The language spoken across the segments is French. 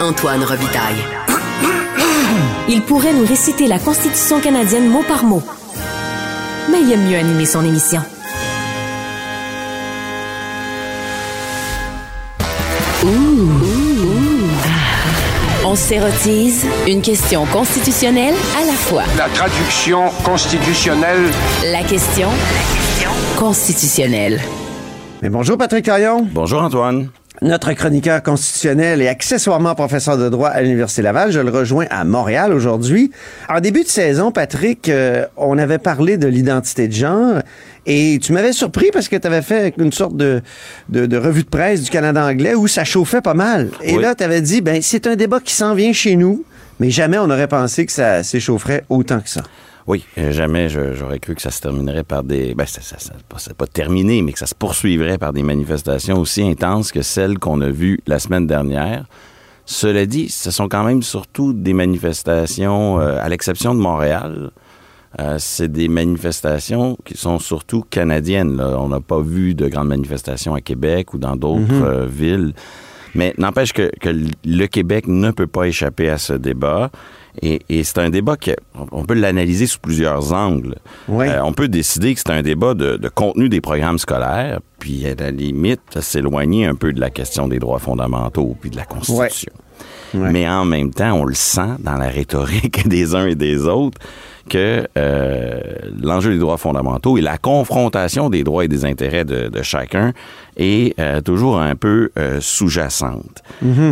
Antoine Robitaille. Il pourrait nous réciter la Constitution canadienne mot par mot. Mais il aime mieux animer son émission. On s'érotise une question constitutionnelle à la fois. La traduction constitutionnelle. La question constitutionnelle. Mais bonjour Patrick Taillon. Bonjour Antoine. Notre chroniqueur constitutionnel et accessoirement professeur de droit à l'Université Laval. Je le rejoins à Montréal aujourd'hui. En début de saison, Patrick, euh, on avait parlé de l'identité de genre et tu m'avais surpris parce que tu avais fait une sorte de, de, de, revue de presse du Canada anglais où ça chauffait pas mal. Et là, tu avais dit, ben c'est un débat qui s'en vient chez nous, mais jamais on n'aurait pensé que ça s'échaufferait autant que ça. Oui, euh, jamais j'aurais cru que ça se terminerait par des... Ben, ça, ça, ça- pas- c'est pas terminé, mais que ça se poursuivrait par des manifestations aussi intenses que celles qu'on a vues la semaine dernière. Cela dit, ce sont quand même surtout des manifestations, euh, à l'exception de Montréal, euh, c'est des manifestations qui sont surtout canadiennes. là. On n'a pas vu de grandes manifestations à Québec ou dans d'autres euh, villes. Mais n'empêche que, que le Québec ne peut pas échapper à ce débat. Et, et c'est un débat que on peut l'analyser sous plusieurs angles. Euh, on peut décider que c'est un débat de, de contenu des programmes scolaires, puis à la limite s'éloigner un peu de la question des droits fondamentaux puis de la Constitution. Mais en même temps, on le sent dans la rhétorique des uns et des autres que euh, l'enjeu des droits fondamentaux et la confrontation des droits et des intérêts de, de chacun est euh, toujours un peu euh, sous-jacente.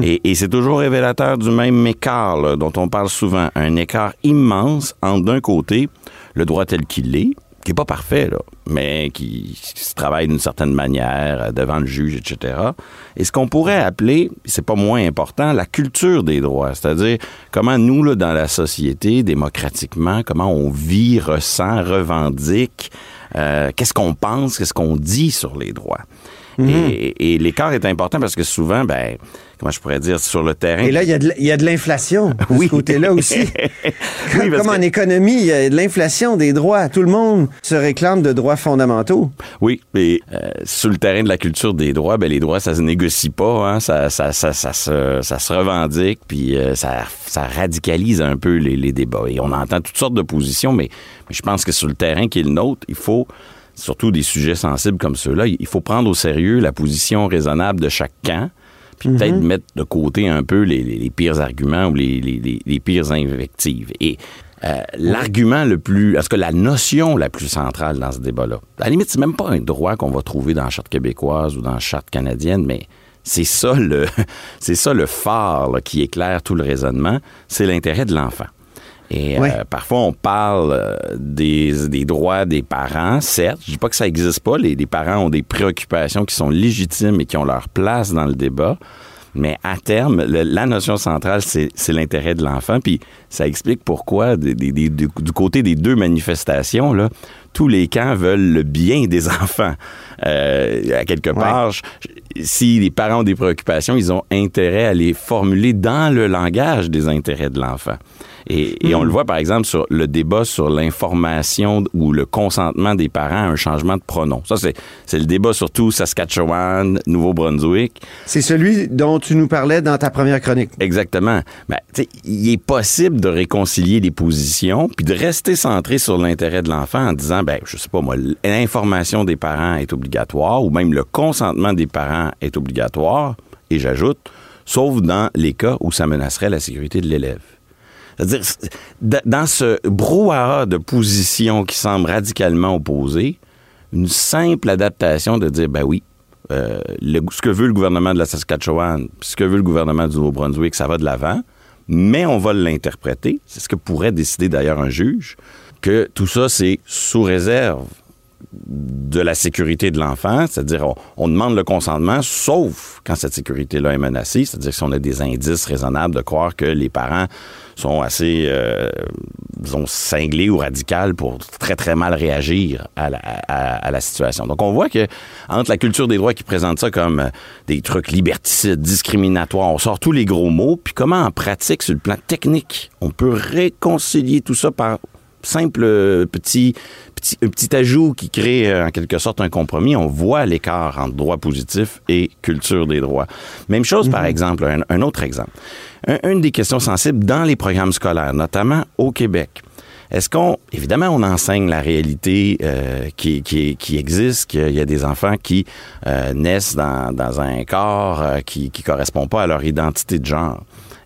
Et, et c'est toujours révélateur du même écart là, dont on parle souvent, un écart immense entre d'un côté le droit tel qu'il est, qui est pas parfait, là, mais qui, qui se travaille d'une certaine manière euh, devant le juge, etc. Et ce qu'on pourrait appeler, c'est pas moins important, la culture des droits, c'est-à-dire comment nous, là, dans la société, démocratiquement, comment on vit, ressent, revendique, euh, qu'est-ce qu'on pense, qu'est-ce qu'on dit sur les droits. Et, et l'écart est important parce que souvent, ben, comment je pourrais dire, sur le terrain. Et là, il y a de l'inflation de Oui. ce côté-là aussi. Oui, Comme en que- économie, il y a de l'inflation des droits. Tout le monde se réclame de droits fondamentaux. Oui, et euh, sur le terrain de la culture des droits, ben les droits ça se négocie pas, hein, ça, ça, ça, ça, se, ça se revendique, puis euh, ça, ça radicalise un peu les, les débats. Et on entend toutes sortes de positions, mais, mais je pense que sur le terrain qui est le nôtre, il faut surtout des sujets sensibles comme ceux-là, il faut prendre au sérieux la position raisonnable de chaque camp, puis peut-être mettre de côté un peu les, les- les pires arguments ou les, les- les- les pires invectives. Et euh, l'argument le plus, est-ce que la notion la plus centrale dans ce débat-là, à la limite, c'est même pas un droit qu'on va trouver dans la charte québécoise ou dans la charte canadienne, mais c'est ça le, c'est ça le phare là, qui éclaire tout le raisonnement, c'est l'intérêt de l'enfant. Et Ouais. euh, parfois, on parle euh, des, des droits des parents, certes. Je dis pas que ça n'existe pas. Les, les parents ont des préoccupations qui sont légitimes et qui ont leur place dans le débat. Mais à terme, le- la notion centrale, c'est l'intérêt de l'enfant. Puis ça explique pourquoi, des- des- des- du, du côté des deux manifestations, là, tous les camps veulent le bien des enfants. Euh, à quelque part, si les parents ont des préoccupations, ils ont intérêt à les formuler dans le langage des intérêts de l'enfant. Et, et on le voit, par exemple, sur le débat sur l'information ou le consentement des parents à un changement de pronom. Ça, c'est le débat surtout Saskatchewan, Nouveau-Brunswick. C'est celui dont tu nous parlais dans ta première chronique. Exactement. Ben, il est possible de réconcilier les positions puis de rester centré sur l'intérêt de l'enfant en disant, ben, je sais pas moi, l'information des parents est obligatoire ou même le consentement des parents est obligatoire. Et j'ajoute, sauf dans les cas où ça menacerait la sécurité de l'élève. C'est-à-dire, dans ce brouhaha de positions qui semblent radicalement opposées, une simple adaptation de dire, ben oui, euh, ce que veut le gouvernement de la Saskatchewan, ce que veut le gouvernement du Nouveau-Brunswick, ça va de l'avant, mais on va l'interpréter, c'est ce que pourrait décider d'ailleurs un juge, que tout ça, c'est sous réserve de la sécurité de l'enfant, c'est-à-dire on, demande le consentement, sauf quand cette sécurité-là est menacée, c'est-à-dire si on a des indices raisonnables de croire que les parents sont assez, euh, disons, cinglés ou radicales pour très, très mal réagir à la, à la situation. Donc, on voit que entre la culture des droits qui présente ça comme euh, des trucs liberticides, discriminatoires, on sort tous les gros mots, puis comment en pratique, sur le plan technique, on peut réconcilier tout ça par simple euh, petit, petit, petit ajout qui crée euh, en quelque sorte un compromis. On voit l'écart entre droit positif et culture des droits. Même chose, par exemple, un, un autre exemple. Un- une des questions sensibles dans les programmes scolaires, notamment au Québec. Est-ce qu'on, évidemment, on enseigne la réalité euh, qui, qui, qui existe, qu'il y a des enfants qui euh, naissent dans, dans un corps euh, qui ne correspond pas à leur identité de genre?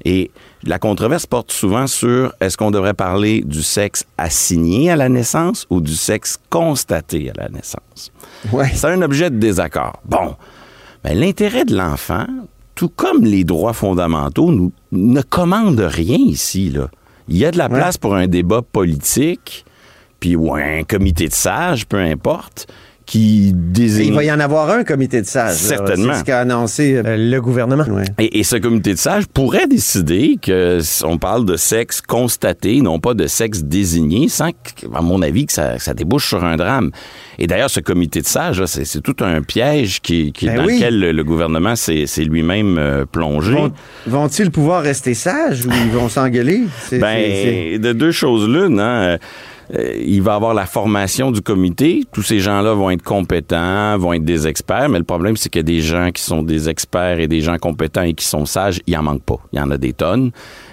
Et la controverse porte souvent sur est-ce qu'on devrait parler du sexe assigné à la naissance ou du sexe constaté à la naissance? Ouais. C'est un objet de désaccord. Bon, ben, l'intérêt de l'enfant, tout comme les droits fondamentaux, nous, ne commande rien ici. Là. Il y a de la place pour un débat politique, puis ou un comité de sages, peu importe, qui Et désigne... il va y en avoir un comité de sages. Certainement. C'est ce qu'a annoncé euh, le gouvernement. ouais. Et, et ce comité de sages pourrait décider que on parle de sexe constaté, non pas de sexe désigné, sans, que, à mon avis, que ça, ça débouche sur un drame. Et d'ailleurs, ce comité de sages, c'est c'est tout un piège qui, qui- Ben dans oui. lequel le, le gouvernement s'est lui-même euh, plongé. Vont- Vont-ils pouvoir rester sages ou ils vont s'engueuler? C'est- Ben, de deux choses l'une, hein. Euh, il va avoir la formation du comité. Tous ces gens-là vont être compétents, vont être des experts, mais le problème, c'est que des gens qui sont des experts et des gens compétents et qui sont sages, il en manque pas. Il y en a des tonnes.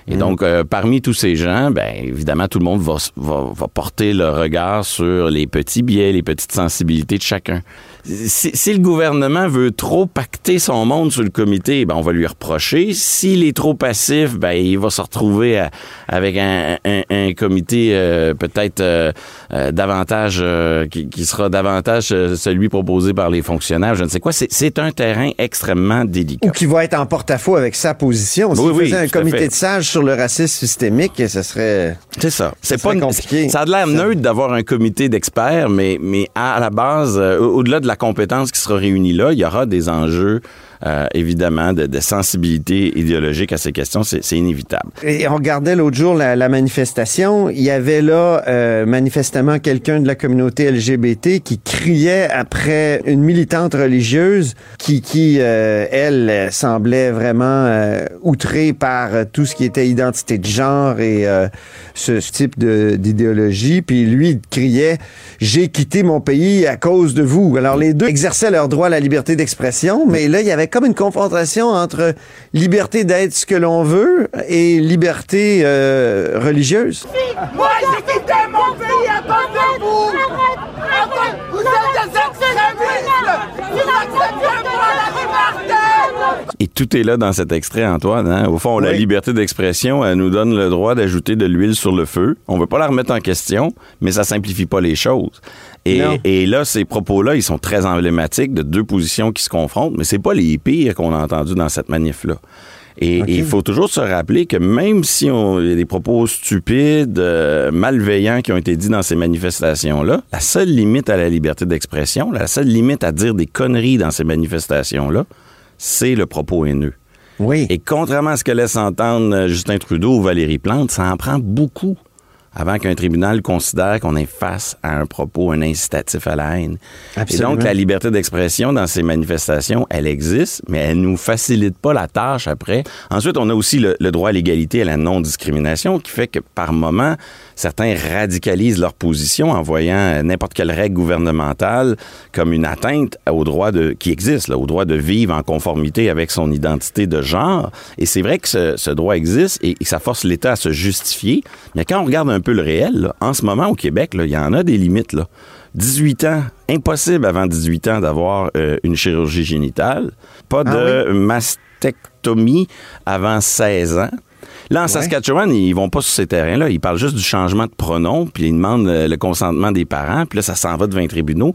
Et donc, euh, parmi tous ces gens, ben, évidemment, tout le monde va, va, va porter le regard sur les petits biais, les petites sensibilités de chacun. Si, si le gouvernement veut trop pacter son monde sur le comité, ben, on va lui reprocher. S'il est trop passif, ben, il va se retrouver à- avec un, un- un comité euh, peut-être euh, euh, davantage, euh, qui, qui sera davantage euh, celui proposé par les fonctionnaires. Je ne sais quoi. C'est- un terrain extrêmement délicat. Ou qui va être en porte-à-faux avec sa position. S'il Oui, oui, faisait un comité de sages sur le racisme systémique, ce serait... C'est ça. C'est pas compliqué. Ça a de l'air neutre d'avoir un comité d'experts, mais, mais à la base, euh, au- au-delà de la compétence qui sera réunie là, il y aura des enjeux, euh, évidemment, de, de sensibilité idéologique à ces questions. C'est inévitable. Et on regardait l'autre jour la, la manifestation. Il y avait là euh, manifestement quelqu'un de la communauté LGBT qui criait après une militante religieuse qui, qui euh, elle, semblait vraiment euh, outrée par tout ce qui était identité de genre et euh, ce, type d'idéologie. Puis lui, il criait « J'ai quitté mon pays à cause de vous ». Alors les deux exerçaient leur droit à la liberté d'expression, mais là, il y avait comme une confrontation entre liberté d'être ce que l'on veut et liberté euh, religieuse. Moi, j'ai quitté mon pays de vous êtes des extrémistes Vous acceptez Et tout est là dans cet extrait, Antoine. hein. Au fond, la liberté d'expression, elle nous donne le droit d'ajouter de l'huile sur le feu. On veut pas la remettre en question, mais ça simplifie pas les choses. Et, là, ces propos-là, ils sont très emblématiques de deux positions qui se confrontent, mais c'est pas les pires qu'on a entendus dans cette manif-là. Et il faut toujours se rappeler que même si on, y a des propos stupides, euh, malveillants qui ont été dits dans ces manifestations-là, la seule limite à la liberté d'expression, la seule limite à dire des conneries dans ces manifestations-là, c'est le propos haineux. Oui. Et contrairement à ce que laisse entendre euh, Justin Trudeau ou Valérie Plante, ça en prend beaucoup avant qu'un tribunal considère qu'on est face à un propos, un incitatif à la haine. Absolument. Et donc, la liberté d'expression dans ces manifestations, elle existe, mais elle nous facilite pas la tâche après. Ensuite, on a aussi le, le droit à l'égalité et à la non-discrimination qui fait que par moment, certains radicalisent leur position en voyant n'importe quelle règle gouvernementale comme une atteinte au droit de, qui existe, là, au droit de vivre en conformité avec son identité de genre. Et c'est vrai que ce, ce droit existe et, et ça force l'État à se justifier. Mais quand on regarde un peu le réel, là, en ce moment au Québec, il y en a des limites. Là. 18 ans, impossible avant 18 ans d'avoir euh, une chirurgie génitale. Pas Ah de mastectomie avant 16 ans. Là, en Saskatchewan, ils vont pas sur ces terrains-là. Ils parlent juste du changement de pronom, puis ils demandent euh, le consentement des parents, puis là, ça s'en va devant les tribunaux.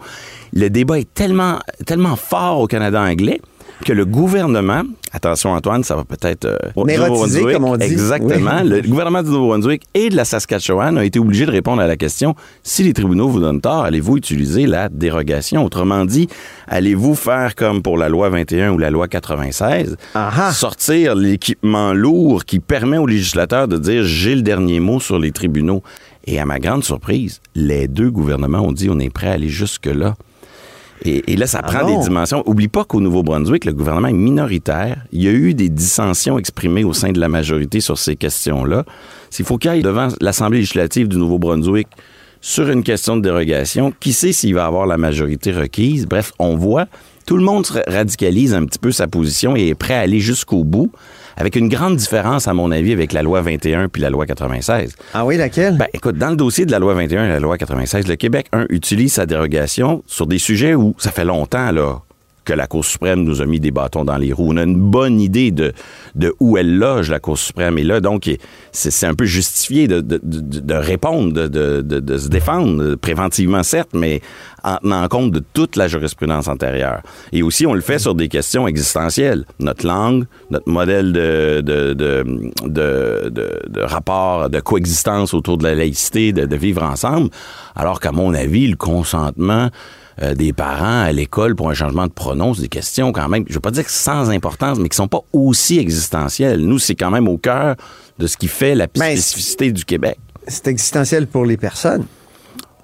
Le débat est tellement, tellement fort au Canada anglais que le gouvernement, attention Antoine, ça va peut-être... euh, comme on dit. Exactement. Oui. Le gouvernement du Nouveau-Brunswick et de la Saskatchewan a été obligé de répondre à la question si les tribunaux vous donnent tort, allez-vous utiliser la dérogation? Autrement dit, allez-vous faire comme pour la loi 21 ou la loi 96, Aha. sortir l'équipement lourd qui permet aux législateurs de dire j'ai le dernier mot sur les tribunaux Et à ma grande surprise, les deux gouvernements ont dit on est prêt à aller jusque-là. Et, et là, ça Ah prend des dimensions. Oublie pas qu'au Nouveau-Brunswick, le gouvernement est minoritaire. Il y a eu des dissensions exprimées au sein de la majorité sur ces questions-là. S'il faut qu'il aille devant l'Assemblée législative du Nouveau-Brunswick sur une question de dérogation, qui sait s'il va avoir la majorité requise? Bref, on voit, tout le monde se radicalise un petit peu sa position et est prêt à aller jusqu'au bout, avec une grande différence, à mon avis, avec la loi 21 puis la loi 96. Ah oui, laquelle? Ben, écoute, dans le dossier de la loi 21 et la loi 96, le Québec, un, utilise sa dérogation sur des sujets où ça fait longtemps, là, que la Cour suprême nous a mis des bâtons dans les roues. On a une bonne idée de, de où elle loge, la Cour suprême. Et là, donc, c'est un peu justifié de, de, de, répondre, de, se défendre, préventivement, certes, mais en tenant compte de toute la jurisprudence antérieure. Et aussi, on le fait sur des questions existentielles. Notre langue, notre modèle de, de, de, rapport, de coexistence autour de la laïcité, de vivre ensemble. Alors qu'à mon avis, le consentement euh, des parents à l'école pour un changement de pronom, c'est des questions quand même, je veux pas dire que sans importance, mais qui sont pas aussi existentielles. Nous, c'est quand même au cœur de ce qui fait la Ben, spécificité du Québec. C'est existentiel pour les personnes.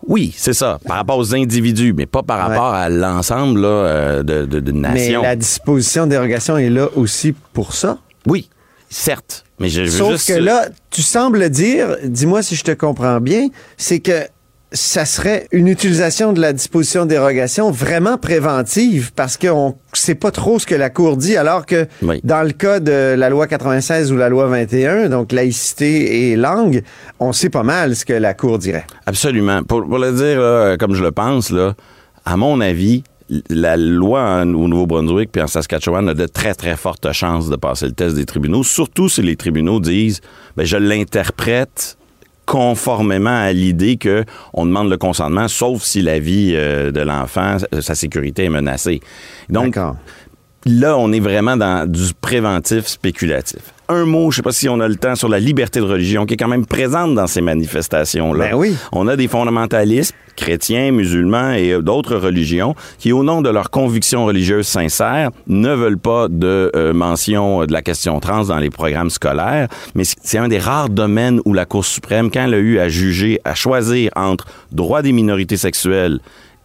Oui, c'est ça, par rapport aux individus, mais pas par rapport à l'ensemble euh, de, de, d'une Mais nation. la disposition de dérogation est là aussi pour ça. Oui, certes, mais je veux Sauf juste... que là, tu sembles dire, dis-moi si je te comprends bien, c'est que ça serait une utilisation de la disposition de dérogation vraiment préventive parce qu'on ne sait pas trop ce que la Cour dit, alors que Oui. dans le cas de la loi 96 ou la loi 21, donc laïcité et langue, on sait pas mal ce que la Cour dirait. Absolument. Pour, pour le dire là, comme je le pense, là, à mon avis, la loi en- au Nouveau-Brunswick puis en Saskatchewan a de très, très fortes chances de passer le test des tribunaux, surtout si les tribunaux disent ben, je l'interprète conformément à l'idée que on demande le consentement, sauf si la vie euh, de l'enfant, sa sécurité est menacée. Donc. Là, on est vraiment dans du préventif spéculatif. Un mot, je sais pas si on a le temps, sur la liberté de religion, qui est quand même présente dans ces manifestations-là. Ben oui. On a des fondamentalistes, chrétiens, musulmans et euh, d'autres religions, qui, au nom de leurs convictions religieuses sincères, ne veulent pas de euh, mention de la question trans dans les programmes scolaires. Mais c'est un des rares domaines où la Cour suprême, quand elle a eu à juger, à choisir entre droits des minorités sexuelles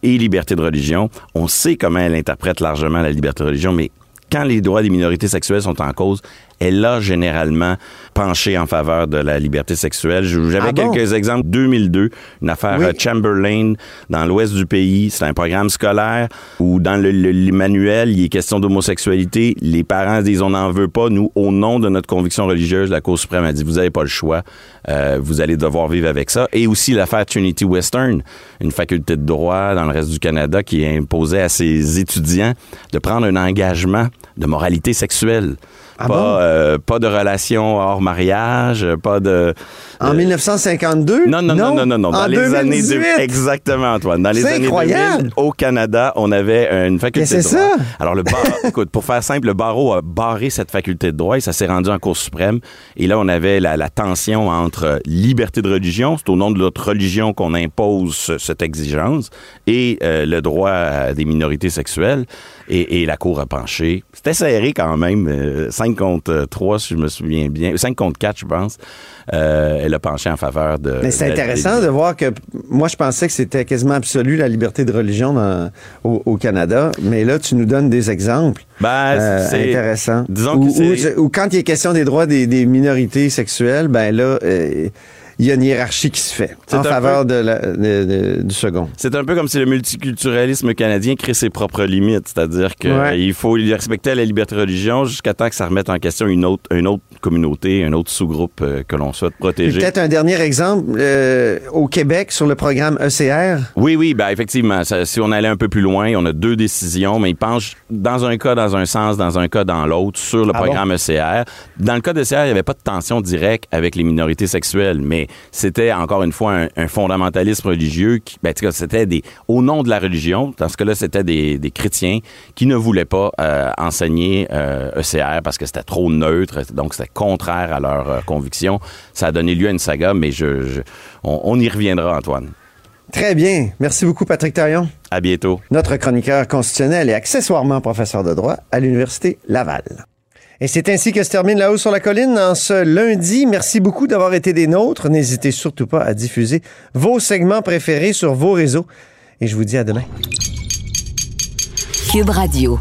et liberté de religion. On sait comment elle interprète largement la liberté de religion, mais quand les droits des minorités sexuelles sont en cause, elle a généralement penché en faveur de la liberté sexuelle. J'avais Ah bon? quelques exemples. 2002, une affaire Oui. Chamberlain dans l'ouest du pays. C'est un programme scolaire où dans le, le- le manuel, il est question d'homosexualité. Les parents disent on n'en veut pas. Nous, au nom de notre conviction religieuse, la Cour suprême a dit vous n'avez pas le choix. Euh, vous allez devoir vivre avec ça. Et aussi l'affaire Trinity Western, une faculté de droit dans le reste du Canada qui imposait à ses étudiants de prendre un engagement de moralité sexuelle. Ah pas, bon? euh, pas de relation hors mariage, pas de... En euh, 1952? non, non, non, non, non, non. Dans En les années 2018? deux- exactement, Antoine. Dans les C'est années incroyable. 2000, au Canada, on avait une faculté de droit. c'est ça? Alors le bar, écoute, pour faire simple, le barreau a barré cette faculté de droit et ça s'est rendu en Cour suprême. Et là, on avait la, la tension entre euh, liberté de religion, c'est au nom de notre religion qu'on impose ce- cette exigence, et euh, le droit à des minorités sexuelles. Et, et la Cour a penché. C'était serré quand même, euh, 5 contre 3, si je me souviens bien. 5 contre 4, je pense. Euh, elle a penché en faveur de... Mais c'est intéressant de voir que moi je pensais que c'était quasiment absolu la liberté de religion dans- au, au Canada, mais là tu nous donnes des exemples Ben, euh, c'est intéressants. Disons Ou- que c'est ou- ou quand il est question des droits des, des minorités sexuelles, ben là euh, il y a une hiérarchie qui se fait en faveur de la- de- de- du second. c'est un peu comme si le multiculturalisme canadien crée ses propres limites, c'est-à-dire qu'il Ouais. faut respecter la liberté de religion jusqu'à temps que ça remette en question une autre, une autre communauté, un autre sous-groupe euh, que l'on souhaite protéger. Peut-être un dernier exemple euh, au Québec sur le programme E ECR. Oui, oui, ben effectivement. ça- si on allait un peu plus loin, on a deux décisions, mais ils penchent dans un cas dans un sens, dans un cas dans l'autre, sur le Ah programme ECR. Dans le cas d'ECR, il n'y avait pas de tension directe avec les minorités sexuelles, mais c'était encore une fois un, un fondamentalisme religieux qui, ben, c'était des, au nom de la religion, dans ce cas-là, c'était des, des chrétiens qui ne voulaient pas euh, enseigner euh, ECR parce que c'était trop neutre, donc c'était contraire à leurs euh, convictions. Ça a donné lieu à une saga, mais je, je- on, on y reviendra, Antoine. Très bien. Merci beaucoup Patrick Taillon. À bientôt. notre chroniqueur constitutionnel et accessoirement professeur de droit à l'Université Laval. Et c'est ainsi que se termine La Haut sur la Colline en ce lundi. Merci beaucoup d'avoir été des nôtres. N'hésitez surtout pas à diffuser vos segments préférés sur vos réseaux. Et je vous dis à demain. Cube Radio.